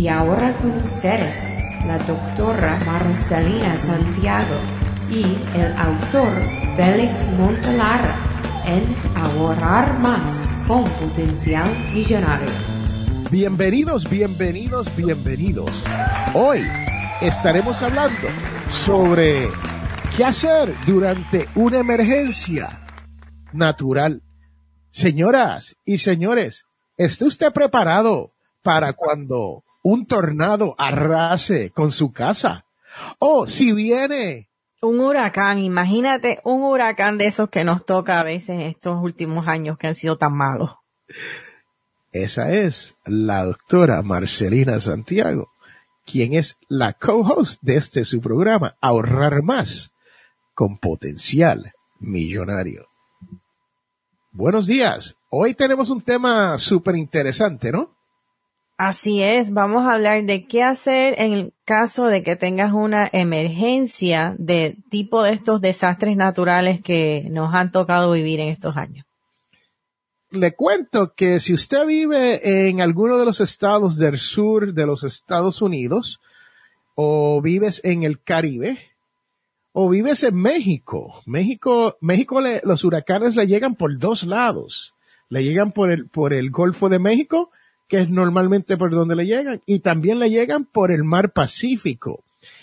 Y ahora con ustedes, la doctora Marcelina Santiago y el autor Félix Montelara en Ahorrar Más con Potencial Millonario. Bienvenidos, bienvenidos, bienvenidos. Hoy estaremos hablando sobre qué hacer durante una emergencia natural. Señoras y señores, ¿está usted preparado para cuando un tornado arrase con su casa? O si viene un huracán, imagínate un huracán de esos que nos toca a veces estos últimos años que han sido tan malos. Esa es la doctora Marcelina Santiago, quien es la co-host de este su programa, Ahorrar Más, con potencial millonario. Buenos días. Hoy tenemos un tema súper interesante, ¿no? Así es, vamos a hablar de qué hacer en el caso de que tengas una emergencia de tipo de estos desastres naturales que nos han tocado vivir en estos años. Le cuento que si usted vive en alguno de los estados del sur de los Estados Unidos, o vives en el Caribe, o vives en México, México, México los huracanes le llegan por dos lados. Le llegan por el, por el Golfo de México que es normalmente por donde le llegan, y también le llegan por el mar Pacífico.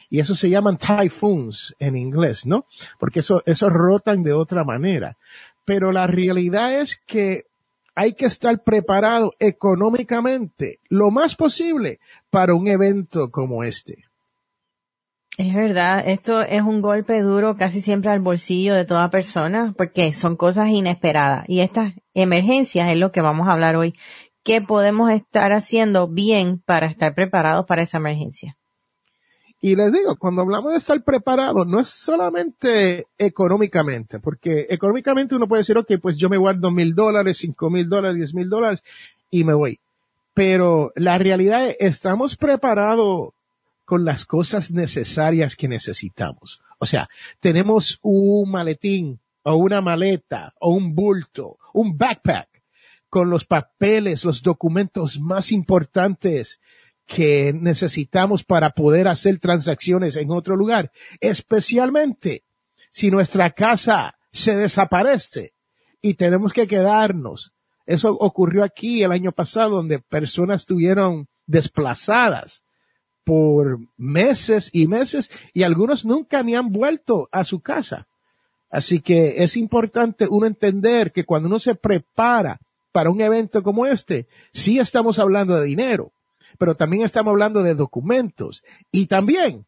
Y eso se llaman typhoons en inglés, ¿no? Porque eso, eso rotan de otra manera. Pero la realidad es que hay que estar preparado económicamente lo más posible para un evento como este. Es verdad, esto es un golpe duro casi siempre al bolsillo de toda persona porque son cosas inesperadas y estas emergencias es lo que vamos a hablar hoy qué podemos estar haciendo bien para estar preparados para esa emergencia. Y les digo, cuando hablamos de estar preparado, no es solamente económicamente, porque económicamente uno puede decir, ok, pues yo me guardo mil dólares, cinco mil dólares, diez mil dólares y me voy. Pero la realidad es, estamos preparados con las cosas necesarias que necesitamos. O sea, tenemos un maletín o una maleta o un bulto, un backpack con los papeles, los documentos más importantes que necesitamos para poder hacer transacciones en otro lugar, especialmente si nuestra casa se desaparece y tenemos que quedarnos. Eso ocurrió aquí el año pasado donde personas estuvieron desplazadas por meses y meses y algunos nunca ni han vuelto a su casa. Así que es importante uno entender que cuando uno se prepara para un evento como este, sí estamos hablando de dinero, pero también estamos hablando de documentos y también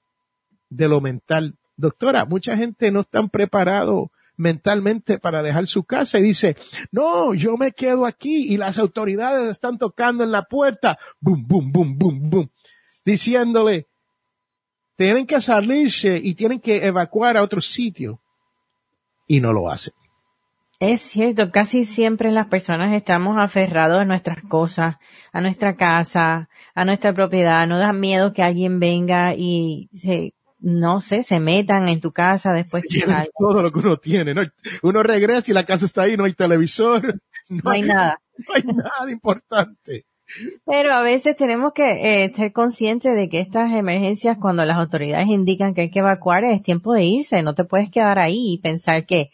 de lo mental. Doctora, mucha gente no está preparado mentalmente para dejar su casa y dice, no, yo me quedo aquí y las autoridades están tocando en la puerta, boom, boom, boom, boom, boom, diciéndole, tienen que salirse y tienen que evacuar a otro sitio y no lo hacen. Es cierto, casi siempre las personas estamos aferrados a nuestras cosas, a nuestra casa, a nuestra propiedad. No da miedo que alguien venga y se, no sé, se metan en tu casa después que todo lo que uno tiene. ¿no? Uno regresa y la casa está ahí, no hay televisor. No, hay, nada. No hay nada importante. Pero a veces tenemos que eh, ser conscientes de que estas emergencias, cuando las autoridades indican que hay que evacuar, es tiempo de irse. No te puedes quedar ahí y pensar que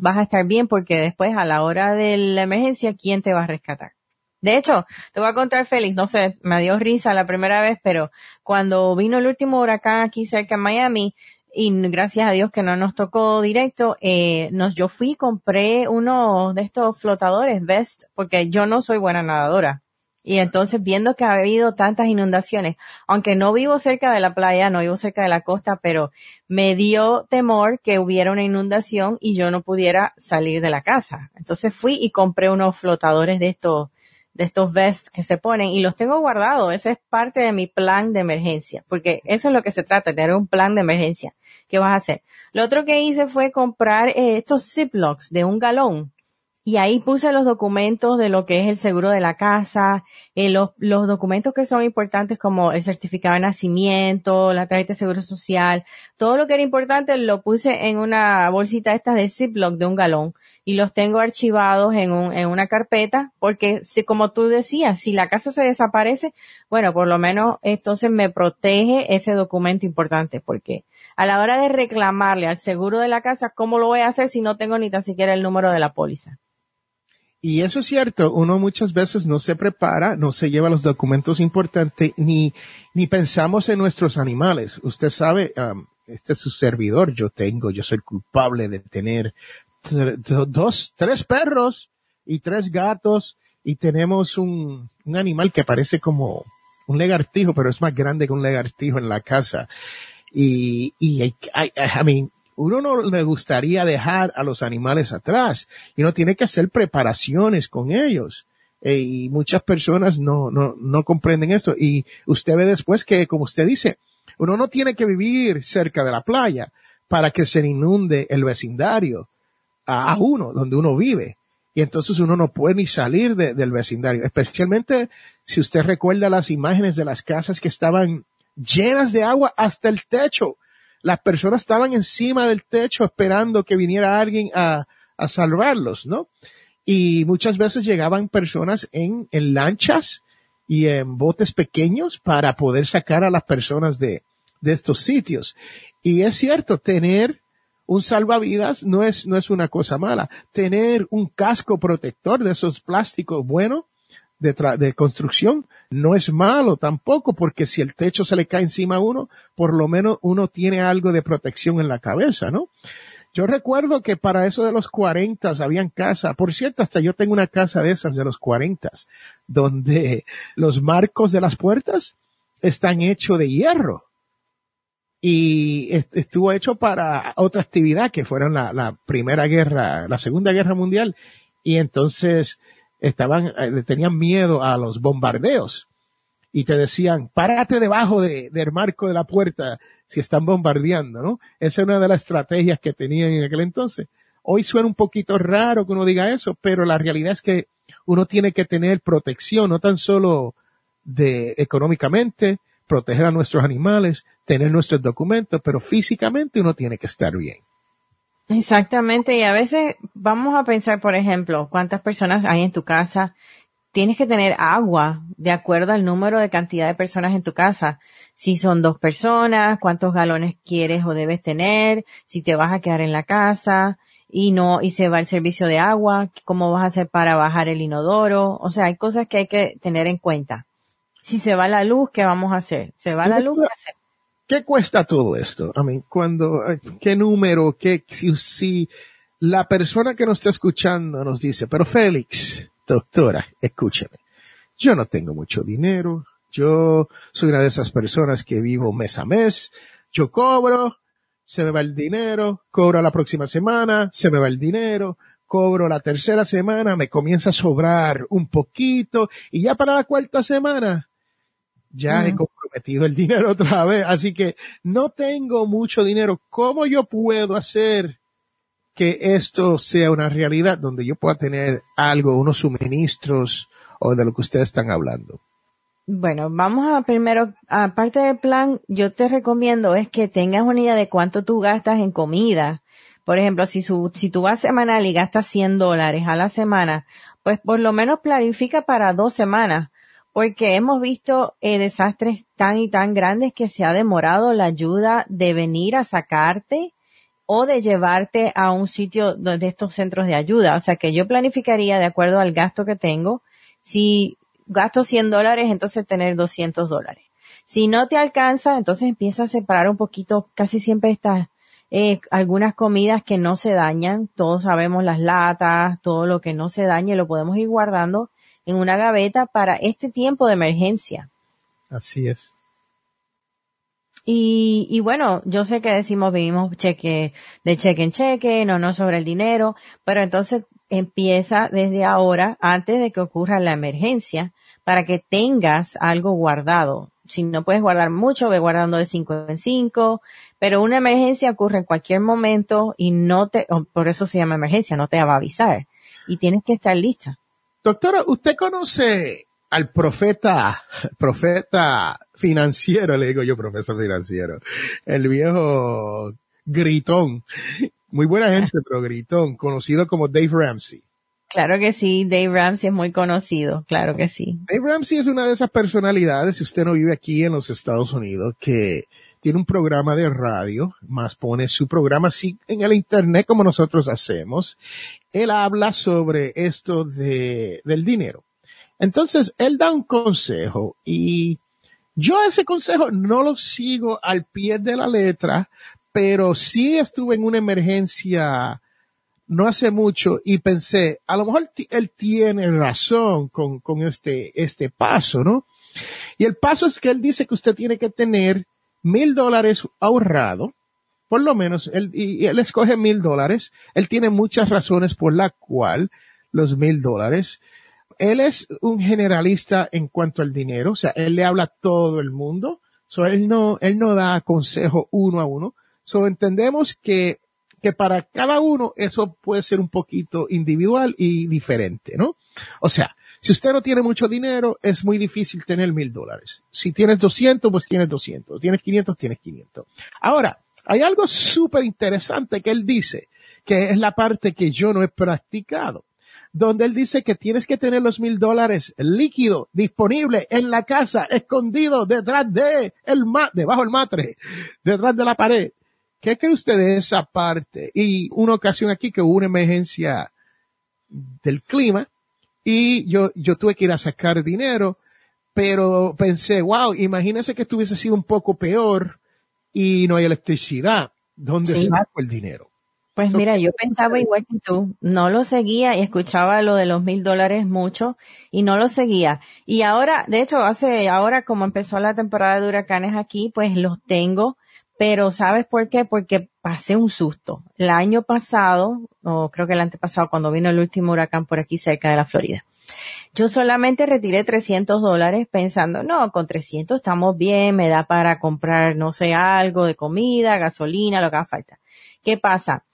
vas a estar bien porque después a la hora de la emergencia, ¿quién te va a rescatar? De hecho, te voy a contar, Félix, no sé, me dio risa la primera vez, pero cuando vino el último huracán aquí cerca en Miami, y gracias a Dios que no nos tocó directo, eh, nos, yo fui y compré uno de estos flotadores, Vest, porque yo no soy buena nadadora y entonces viendo que ha habido tantas inundaciones, aunque no vivo cerca de la playa, no vivo cerca de la costa, pero me dio temor que hubiera una inundación y yo no pudiera salir de la casa. Entonces fui y compré unos flotadores de estos, de estos vests que se ponen y los tengo guardados. Ese es parte de mi plan de emergencia, porque eso es lo que se trata, tener un plan de emergencia. ¿Qué vas a hacer? Lo otro que hice fue comprar eh, estos Ziplocs de un galón y ahí puse los documentos de lo que es el seguro de la casa, eh, los, los documentos que son importantes como el certificado de nacimiento, la tarjeta de seguro social, todo lo que era importante lo puse en una bolsita esta de Ziploc de un galón y los tengo archivados en, un, en una carpeta porque si, como tú decías, si la casa se desaparece, bueno, por lo menos entonces me protege ese documento importante porque a la hora de reclamarle al seguro de la casa, ¿cómo lo voy a hacer si no tengo ni tan siquiera el número de la póliza? Y eso es cierto, uno muchas veces no se prepara, no se lleva los documentos importantes, ni, ni pensamos en nuestros animales. Usted sabe, um, este es su servidor, yo tengo, yo soy culpable de tener dos, tres perros y tres gatos y tenemos un, un animal que parece como un legartijo, pero es más grande que un legartijo en la casa. Y, y, I, I, I mean, uno no le gustaría dejar a los animales atrás y uno tiene que hacer preparaciones con ellos. E, y muchas personas no, no, no comprenden esto. Y usted ve después que, como usted dice, uno no tiene que vivir cerca de la playa para que se inunde el vecindario a, uno, donde uno vive. Y entonces uno no puede ni salir de, del vecindario, especialmente si usted recuerda las imágenes de las casas que estaban llenas de agua hasta el techo las personas estaban encima del techo esperando que viniera alguien a, a salvarlos, ¿no? Y muchas veces llegaban personas en, en lanchas y en botes pequeños para poder sacar a las personas de, de estos sitios. Y es cierto, tener un salvavidas no es, no es una cosa mala. Tener un casco protector de esos plásticos bueno de, construcción no es malo tampoco, porque si el techo se le cae encima a uno, por lo menos uno tiene algo de protección en la cabeza, ¿no? Yo recuerdo que para eso de los 40 habían casa, por cierto, hasta yo tengo una casa de esas de los 40, donde los marcos de las puertas están hechos de hierro. Y estuvo hecho para otra actividad que fueron la primera guerra, la segunda guerra mundial. Y entonces, estaban, eh, tenían miedo a los bombardeos y te decían, párate debajo de, del marco de la puerta si están bombardeando, ¿no? Esa es una de las estrategias que tenían en aquel entonces. Hoy suena un poquito raro que uno diga eso, pero la realidad es que uno tiene que tener protección, no tan solo de económicamente, proteger a nuestros animales, tener nuestros documentos, pero físicamente uno tiene que estar bien. Exactamente, y a veces vamos a pensar, por ejemplo, cuántas personas hay en tu casa. Tienes que tener agua de acuerdo al número de cantidad de personas en tu casa. Si son dos personas, cuántos galones quieres o debes tener, si te vas a quedar en la casa y no, y se va el servicio de agua, cómo vas a hacer para bajar el inodoro. O sea, hay cosas que hay que tener en cuenta. Si se va la luz, ¿qué vamos a hacer? ¿Se va la luz? ¿qué hacemos? ¿Qué cuesta todo esto? I mean, cuando, qué número, qué, si, si la persona que nos está escuchando nos dice, pero Félix, doctora, escúcheme, yo no tengo mucho dinero, yo soy una de esas personas que vivo mes a mes, yo cobro, se me va el dinero, cobro la próxima semana, se me va el dinero, cobro la tercera semana, me comienza a sobrar un poquito y ya para la cuarta semana ya he comprometido el dinero otra vez, así que no tengo mucho dinero. ¿Cómo yo puedo hacer que esto sea una realidad donde yo pueda tener algo, unos suministros o de lo que ustedes están hablando? Bueno, vamos a primero, aparte del plan, yo te recomiendo es que tengas una idea de cuánto tú gastas en comida. Por ejemplo, si, su, si tú vas semanal y gastas 100 dólares a la semana, pues por lo menos planifica para dos semanas porque hemos visto eh, desastres tan y tan grandes que se ha demorado la ayuda de venir a sacarte o de llevarte a un sitio de estos centros de ayuda. O sea que yo planificaría de acuerdo al gasto que tengo. Si gasto 100 dólares, entonces tener 200 dólares. Si no te alcanza, entonces empieza a separar un poquito, casi siempre estas, eh, algunas comidas que no se dañan. Todos sabemos las latas, todo lo que no se dañe lo podemos ir guardando en una gaveta para este tiempo de emergencia. Así es. Y, y bueno, yo sé que decimos vivimos cheque, de cheque en cheque, no, no sobre el dinero, pero entonces empieza desde ahora, antes de que ocurra la emergencia, para que tengas algo guardado. Si no puedes guardar mucho, ve guardando de cinco en cinco, pero una emergencia ocurre en cualquier momento y no te, por eso se llama emergencia, no te va a avisar. y tienes que estar lista. Doctora, ¿usted conoce al profeta, profeta financiero, le digo yo profesor financiero, el viejo gritón, muy buena gente, pero gritón, conocido como Dave Ramsey? Claro que sí, Dave Ramsey es muy conocido, claro que sí. Dave Ramsey es una de esas personalidades, si usted no vive aquí en los Estados Unidos, que tiene un programa de radio, más pone su programa así en el internet como nosotros hacemos. Él habla sobre esto de, del dinero. Entonces, él da un consejo y yo ese consejo no lo sigo al pie de la letra, pero sí estuve en una emergencia no hace mucho y pensé, a lo mejor él tiene razón con, con este, este paso, ¿no? Y el paso es que él dice que usted tiene que tener mil dólares ahorrado, por lo menos, él, y, él escoge mil dólares. Él tiene muchas razones por la cual los mil dólares. Él es un generalista en cuanto al dinero, o sea, él le habla a todo el mundo. So, él no, él no da consejo uno a uno. So, entendemos que que para cada uno eso puede ser un poquito individual y diferente, ¿no? O sea, si usted no tiene mucho dinero, es muy difícil tener mil dólares. Si tienes 200, pues tienes 200. Tienes 500, tienes 500. Ahora, hay algo súper interesante que él dice, que es la parte que yo no he practicado, donde él dice que tienes que tener los mil dólares líquido, disponible en la casa, escondido detrás de el debajo del matre, detrás de la pared. ¿Qué cree usted de esa parte? Y una ocasión aquí que hubo una emergencia del clima y yo, yo tuve que ir a sacar dinero, pero pensé, wow, imagínese que estuviese sido un poco peor y no hay electricidad. ¿Dónde saco el dinero? Pues mira, yo pensaba igual que tú, no lo seguía y escuchaba lo de los mil dólares mucho y no lo seguía. Y ahora, de hecho, hace, ahora como empezó la temporada de huracanes aquí, pues los tengo pero ¿sabes por qué? Porque pasé un susto. El año pasado, o creo que el antepasado, cuando vino el último huracán por aquí cerca de la Florida, yo solamente retiré 300 dólares pensando, no, con 300 estamos bien, me da para comprar, no sé, algo de comida, gasolina, lo que haga falta. ¿Qué pasa?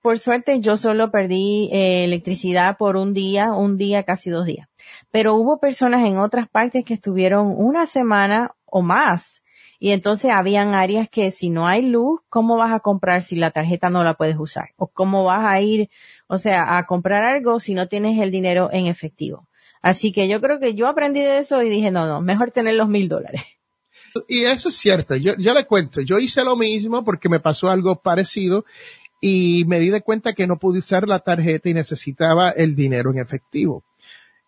Por suerte yo solo perdí eh, electricidad por un día, un día, casi dos días. Pero hubo personas en otras partes que estuvieron una semana o más y entonces habían áreas que si no hay luz, ¿cómo vas a comprar si la tarjeta no la puedes usar? O cómo vas a ir, o sea, a comprar algo si no tienes el dinero en efectivo. Así que yo creo que yo aprendí de eso y dije, no, no, mejor tener los mil dólares. Y eso es cierto. Yo, yo le cuento, yo hice lo mismo porque me pasó algo parecido y me di de cuenta que no pude usar la tarjeta y necesitaba el dinero en efectivo.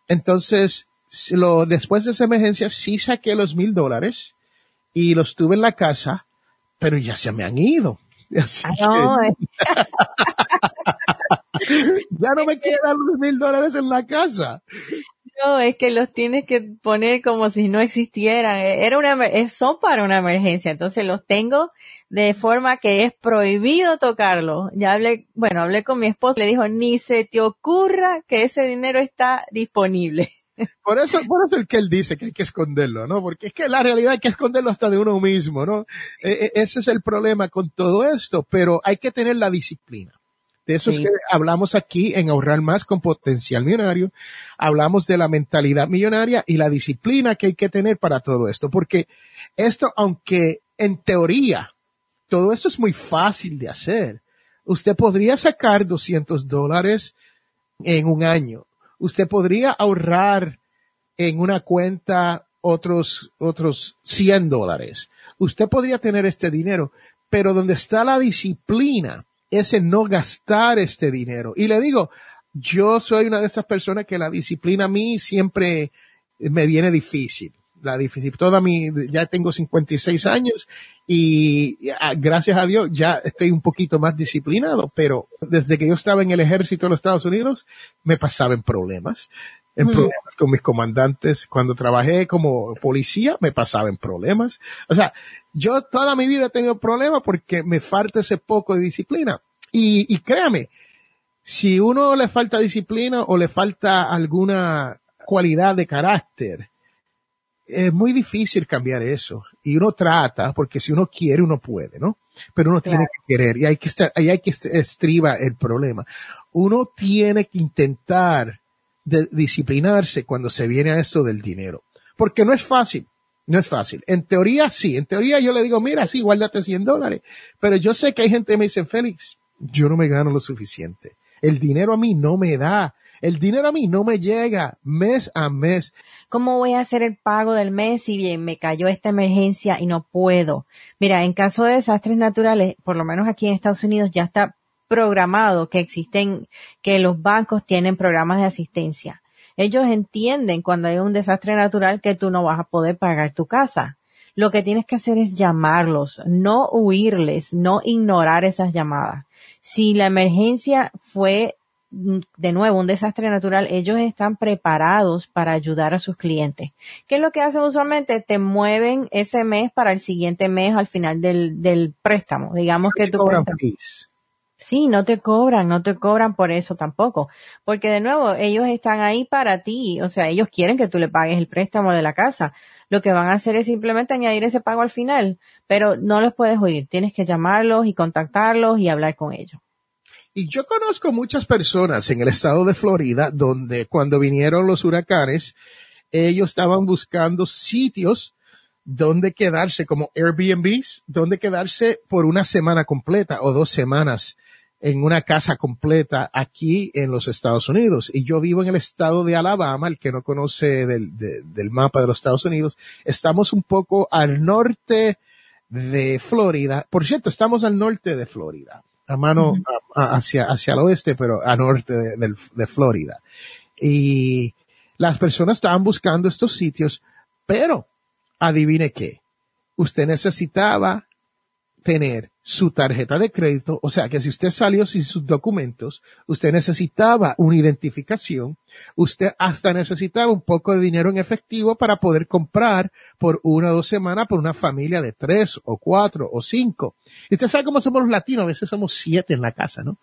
Entonces, lo, después de esa emergencia sí saqué los mil dólares y los tuve en la casa, pero ya se me han ido. no, eh. ya no me quedan los mil dólares en la casa. No, es que los tienes que poner como si no existieran. Era una, son para una emergencia. Entonces los tengo de forma que es prohibido tocarlo. Ya hablé, bueno, hablé con mi esposo, le dijo, ni se te ocurra que ese dinero está disponible. Por eso, por eso el que él dice que hay que esconderlo, ¿no? Porque es que la realidad hay que esconderlo hasta de uno mismo, ¿no? E, e, ese es el problema con todo esto, pero hay que tener la disciplina. De eso es que hablamos aquí en ahorrar más con potencial millonario. Hablamos de la mentalidad millonaria y la disciplina que hay que tener para todo esto. Porque esto, aunque en teoría, todo esto es muy fácil de hacer. Usted podría sacar 200 dólares en un año usted podría ahorrar en una cuenta otros, otros 100 dólares. Usted podría tener este dinero, pero donde está la disciplina es en no gastar este dinero. Y le digo, yo soy una de estas personas que la disciplina a mí siempre me viene difícil. La difícil, toda mi, ya tengo 56 años y gracias a Dios ya estoy un poquito más disciplinado, pero desde que yo estaba en el ejército de los Estados Unidos me pasaba en problemas, en problemas con mis comandantes. Cuando trabajé como policía me pasaba en problemas. O sea, yo toda mi vida he tenido problemas porque me falta ese poco de disciplina. Y, y créame, si uno le falta disciplina o le falta alguna cualidad de carácter, es muy difícil cambiar eso. Y uno trata, porque si uno quiere, uno puede, ¿no? Pero uno tiene que querer y hay que estar, ahí hay que estriba el problema. uno tiene que intentar de disciplinarse cuando se viene a esto del dinero. Porque no es fácil. No es fácil. En teoría sí. En teoría yo le digo, mira, sí, guárdate 100 dólares. Pero yo sé que hay gente que me dice, Félix, yo no me gano lo suficiente. El dinero a mí no me da. El dinero a mí no me llega mes a mes. ¿Cómo voy a hacer el pago del mes si bien me cayó esta emergencia y no puedo? Mira, en caso de desastres naturales, por lo menos aquí en Estados Unidos ya está programado que existen, que los bancos tienen programas de asistencia. Ellos entienden cuando hay un desastre natural que tú no vas a poder pagar tu casa. Lo que tienes que hacer es llamarlos, no huirles, no ignorar esas llamadas. Si la emergencia fue de nuevo, un desastre natural, ellos están preparados para ayudar a sus clientes. ¿Qué es lo que hacen usualmente? Te mueven ese mes para el siguiente mes al final del, del préstamo. Digamos que tú... Sí, no te cobran, no te cobran por eso tampoco. Porque de nuevo, ellos están ahí para ti. O sea, ellos quieren que tú le pagues el préstamo de la casa. Lo que van a hacer es simplemente añadir ese pago al final. Pero no los puedes oír. Tienes que llamarlos y contactarlos y hablar con ellos. Y yo conozco muchas personas en el estado de Florida donde cuando vinieron los huracanes, ellos estaban buscando sitios donde quedarse como Airbnbs, donde quedarse por una semana completa o dos semanas en una casa completa aquí en los Estados Unidos. Y yo vivo en el estado de Alabama, el que no conoce del, del mapa de los Estados Unidos. Estamos un poco al norte de Florida. Por cierto, estamos al norte de Florida a mano hacia, hacia el oeste, pero a norte de, de, Florida. Y las personas estaban buscando estos sitios, pero adivine qué, usted necesitaba tener su tarjeta de crédito, o sea que si usted salió sin sus documentos, usted necesitaba una identificación, usted hasta necesitaba un poco de dinero en efectivo para poder comprar por una o dos semanas por una familia de tres o cuatro o cinco. Y usted sabe cómo somos los latinos, a veces somos siete en la casa, ¿no?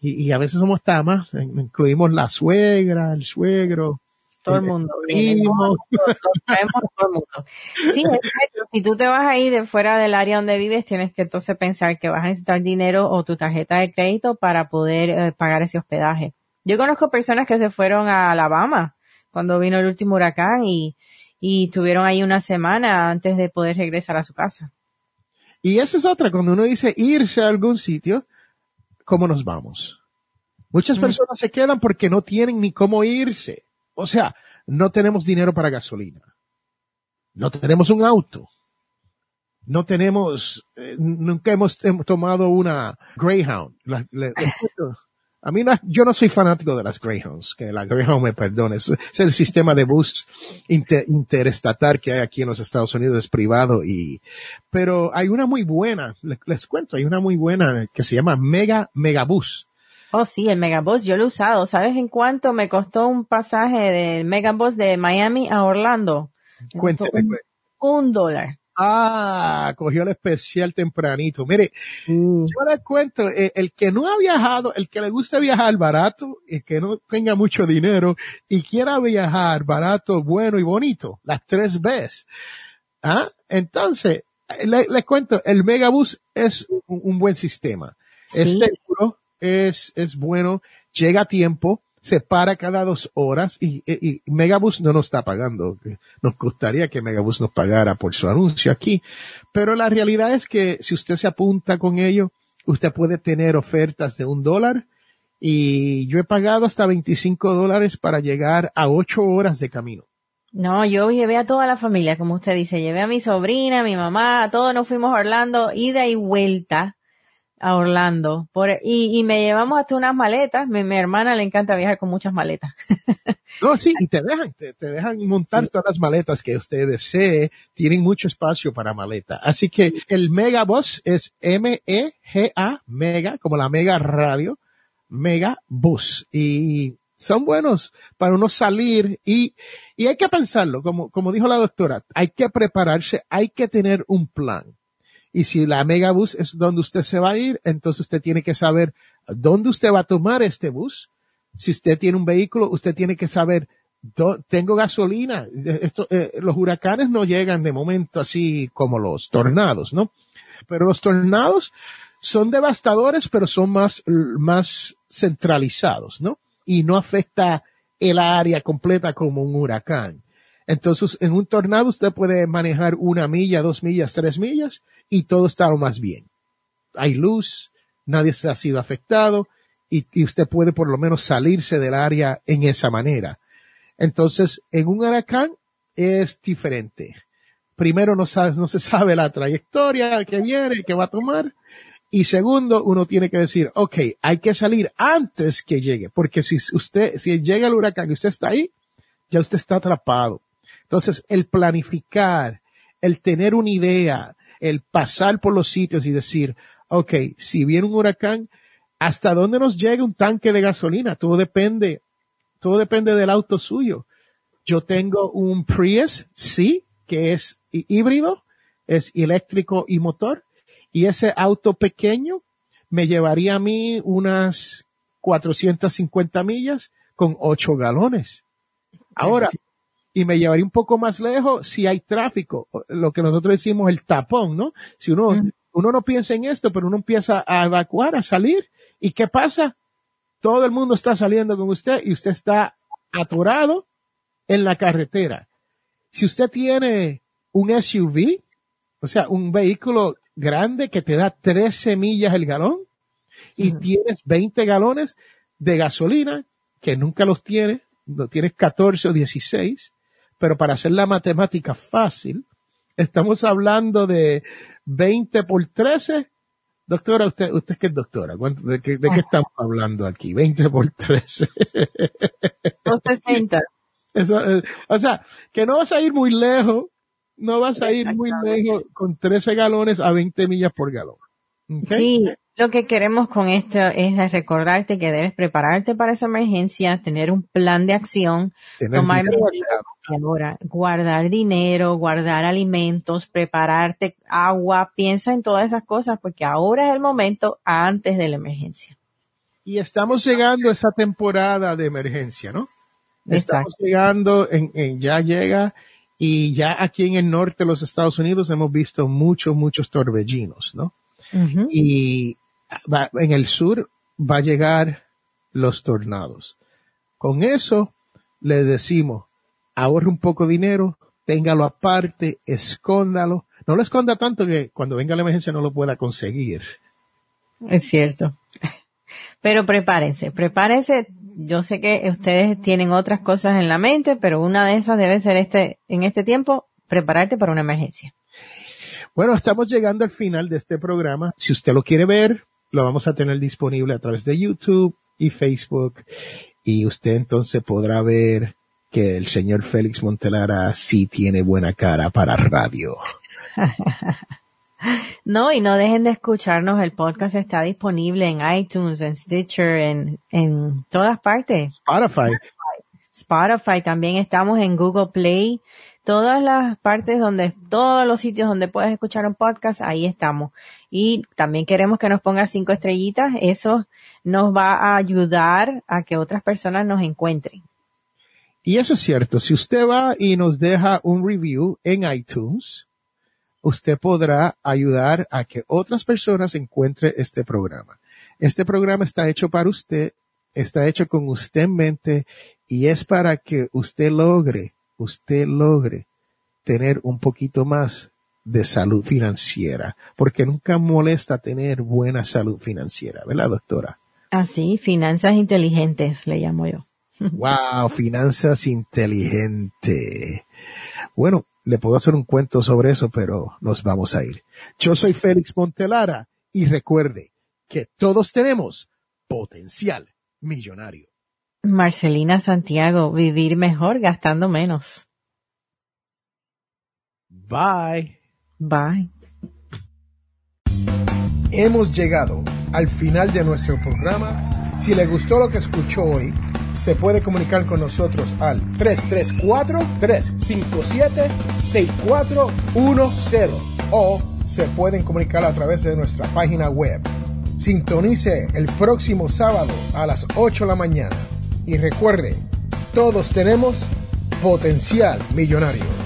y, a veces somos tamas, incluimos la suegra, el suegro, todo el mundo. todo el mundo. Sí, Si tú te vas a ir de fuera del área donde vives, tienes que entonces pensar que vas a necesitar dinero o tu tarjeta de crédito para poder eh, pagar ese hospedaje. Yo conozco personas que se fueron a Alabama cuando vino el último huracán y, y tuvieron ahí una semana antes de poder regresar a su casa. Y esa es otra, cuando uno dice irse a algún sitio, ¿cómo nos vamos? Muchas personas se quedan porque no tienen ni cómo irse. O sea, no tenemos dinero para gasolina. No tenemos un auto. No tenemos, eh, nunca hemos, tomado una Greyhound. a mí yo no soy fanático de las Greyhounds, que la Greyhound me perdone. Es, el sistema de bus interestatal que hay aquí en los Estados Unidos, es privado y, pero hay una muy buena, les, les cuento, hay una muy buena que se llama Mega Megabus Oh, sí, el Megabus yo lo he usado. ¿Sabes en cuánto me costó un pasaje del Megabus de Miami a Orlando? Cuénteme. Un, dólar. Ah, cogió el especial tempranito. Mire, mm. yo les cuento, eh, el que no ha viajado, el que le gusta viajar barato, el que no tenga mucho dinero y quiera viajar barato, bueno y bonito, las tres veces. ¿Ah? Entonces, les le cuento, el Megabus es un, buen sistema. Es seguro, es, es bueno, llega a tiempo, se para cada dos horas y, y, Megabus no nos está pagando. Nos gustaría que Megabus nos pagara por su anuncio aquí, pero la realidad es que si usted se apunta con ello, usted puede tener ofertas de un dólar y yo he pagado hasta 25 dólares para llegar a ocho horas de camino. No, yo llevé a toda la familia, como usted dice, llevé a mi sobrina, a mi mamá, a todos nos fuimos a Orlando, ida y vuelta a Orlando. Por, y, y me llevamos hasta unas maletas. Mi, mi, hermana le encanta viajar con muchas maletas. no, sí, y te dejan, te, dejan montar todas las maletas que usted desee. Tienen mucho espacio para maleta. Así que el Mega Bus es M-E-G-A, Mega, como la Mega Radio, Mega Bus. Y son buenos para uno salir y, y hay que pensarlo, como, como dijo la doctora, hay que prepararse, hay que tener un plan y si la megabus es donde usted se va a ir, entonces usted tiene que saber dónde usted va a tomar este bus. Si usted tiene un vehículo, usted tiene que saber, tengo gasolina. Esto, eh, los huracanes no llegan de momento así como los tornados, ¿no? Pero los tornados son devastadores, pero son más, más centralizados, ¿no? Y no afecta el área completa como un huracán. Entonces, en un tornado usted puede manejar una milla, dos millas, tres millas y todo está más bien. Hay luz, nadie se ha sido afectado y, usted puede por lo menos salirse del área en esa manera. Entonces, en un huracán es diferente. Primero no se sabe la trayectoria que viene, que va a tomar. Y segundo, uno tiene que decir, ok, hay que salir antes que llegue, porque si usted, si llega el huracán y usted está ahí, ya usted está atrapado. Entonces, el planificar, el tener una idea, el pasar por los sitios y decir, ok, si viene un huracán, ¿hasta dónde nos llega un tanque de gasolina? Todo depende, todo depende del auto suyo. Yo tengo un Prius, sí, que es híbrido, es eléctrico y motor, y ese auto pequeño me llevaría a mí unas 450 millas con 8 galones. Ahora, y me llevaría un poco más lejos si hay tráfico, lo que nosotros decimos el tapón, ¿no? Si uno, mm. uno no piensa en esto, pero uno empieza a evacuar, a salir, ¿y qué pasa? Todo el mundo está saliendo con usted y usted está atorado en la carretera. Si usted tiene un SUV, o sea, un vehículo grande que te da 13 millas el galón y tienes 20 galones de gasolina que nunca los tienes, no tienes 14 o 16, pero para hacer la matemática fácil, estamos hablando de 20 por 13. Doctora, usted, usted que es doctora, ¿de, qué, de qué estamos hablando aquí? 20 por 13. 60. Eso, eh, o sea, que no vas a ir muy lejos no vas a ir muy lejos con 13 galones a 20 millas por galón. Sí, lo que queremos con esto es recordarte que debes prepararte para esa emergencia, tener un plan de acción, tomar ahora, guardar dinero, guardar alimentos, prepararte agua, piensa en todas esas cosas porque ahora es el momento antes de la emergencia. Y estamos llegando a esa temporada de emergencia, ¿no? Estamos llegando, en, ya llega y ya aquí en el norte de los Estados Unidos hemos visto muchos, muchos torbellinos, ¿no? Y en el sur va a llegar los tornados. Con eso le decimos, ahorre un poco de dinero, téngalo aparte, escóndalo. No lo esconda tanto que cuando venga la emergencia no lo pueda conseguir. Es cierto. Pero prepárense, prepárense yo sé que ustedes tienen otras cosas en la mente, pero una de esas debe ser este, en este tiempo, prepararte para una emergencia. Bueno, estamos llegando al final de este programa. Si usted lo quiere ver, lo vamos a tener disponible a través de YouTube y Facebook. Y usted entonces podrá ver que el señor Félix Montelara sí tiene buena cara para radio. No, y no dejen de escucharnos. El podcast está disponible en iTunes, en Stitcher, en, en todas partes. Spotify. Spotify. También estamos en Google Play. Todas las partes donde, todos los sitios donde puedes escuchar un podcast, ahí estamos. Y también queremos que nos ponga cinco estrellitas. Eso nos va a ayudar a que otras personas nos encuentren. Y eso es cierto. Si usted va y nos deja un review en iTunes, usted podrá ayudar a que otras personas encuentren este programa. Este programa está hecho para usted, está hecho con usted en mente y es para que usted logre, usted logre tener un poquito más de salud financiera, porque nunca molesta tener buena salud financiera, ¿verdad, doctora? Así, finanzas inteligentes, le llamo yo. wow, finanzas inteligentes. Bueno, le puedo hacer un cuento sobre eso, pero nos vamos a ir. Yo soy Félix Montelara y recuerde que todos tenemos potencial millonario. Marcelina Santiago, vivir mejor gastando menos. Bye. Bye. Hemos llegado al final de nuestro programa. Si le gustó lo que escuchó hoy, se puede comunicar con nosotros al 334-357-6410 o se pueden comunicar a través de nuestra página web. Sintonice el próximo sábado a las 8 de la mañana y recuerde, todos tenemos potencial millonario.